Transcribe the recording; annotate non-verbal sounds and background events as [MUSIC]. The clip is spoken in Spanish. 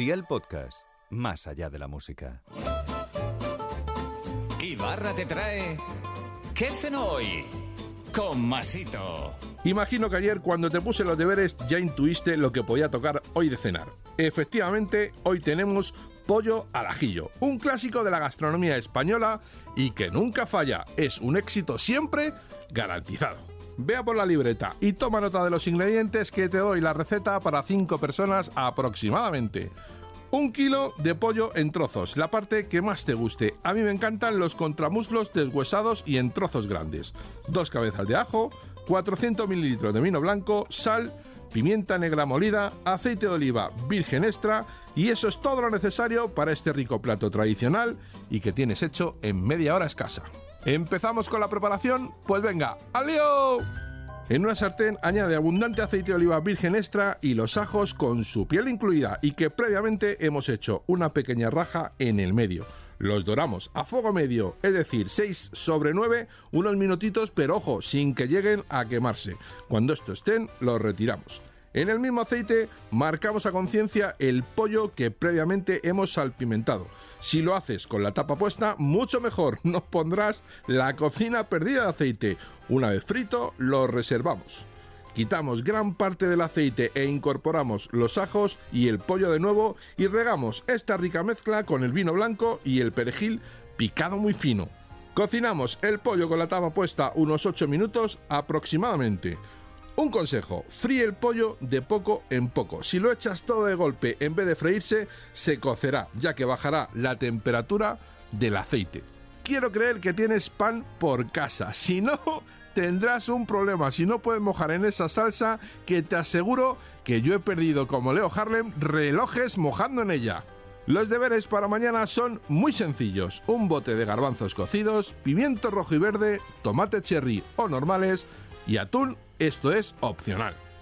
Día el podcast, más allá de la música. Ibarra te trae. ¿Qué cenó hoy? Con Masito. Imagino que ayer cuando te puse los deberes ya intuiste lo que podía tocar hoy de cenar. Efectivamente, hoy tenemos pollo al ajillo, un clásico de la gastronomía española y que nunca falla, es un éxito siempre garantizado. Vea por la libreta y toma nota de los ingredientes que te doy la receta para 5 personas aproximadamente. Un kilo de pollo en trozos, la parte que más te guste. A mí me encantan los contramuslos deshuesados y en trozos grandes. Dos cabezas de ajo, 400 mililitros de vino blanco, sal, pimienta negra molida, aceite de oliva virgen extra y eso es todo lo necesario para este rico plato tradicional y que tienes hecho en media hora escasa. ¿Empezamos con la preparación? Pues venga, ¡al! En una sartén añade abundante aceite de oliva virgen extra y los ajos con su piel incluida y que previamente hemos hecho una pequeña raja en el medio. Los doramos a fuego medio, es decir, 6 sobre 9, unos minutitos, pero ojo, sin que lleguen a quemarse. Cuando esto estén, los retiramos. En el mismo aceite marcamos a conciencia el pollo que previamente hemos salpimentado. Si lo haces con la tapa puesta, mucho mejor, [LAUGHS] no pondrás la cocina perdida de aceite. Una vez frito, lo reservamos. Quitamos gran parte del aceite e incorporamos los ajos y el pollo de nuevo y regamos esta rica mezcla con el vino blanco y el perejil picado muy fino. Cocinamos el pollo con la tapa puesta unos 8 minutos aproximadamente. Un consejo, fríe el pollo de poco en poco. Si lo echas todo de golpe en vez de freírse, se cocerá, ya que bajará la temperatura del aceite. Quiero creer que tienes pan por casa, si no, tendrás un problema. Si no puedes mojar en esa salsa, que te aseguro que yo he perdido, como Leo Harlem, relojes mojando en ella. Los deberes para mañana son muy sencillos. Un bote de garbanzos cocidos, pimiento rojo y verde, tomate cherry o normales y atún esto es opcional.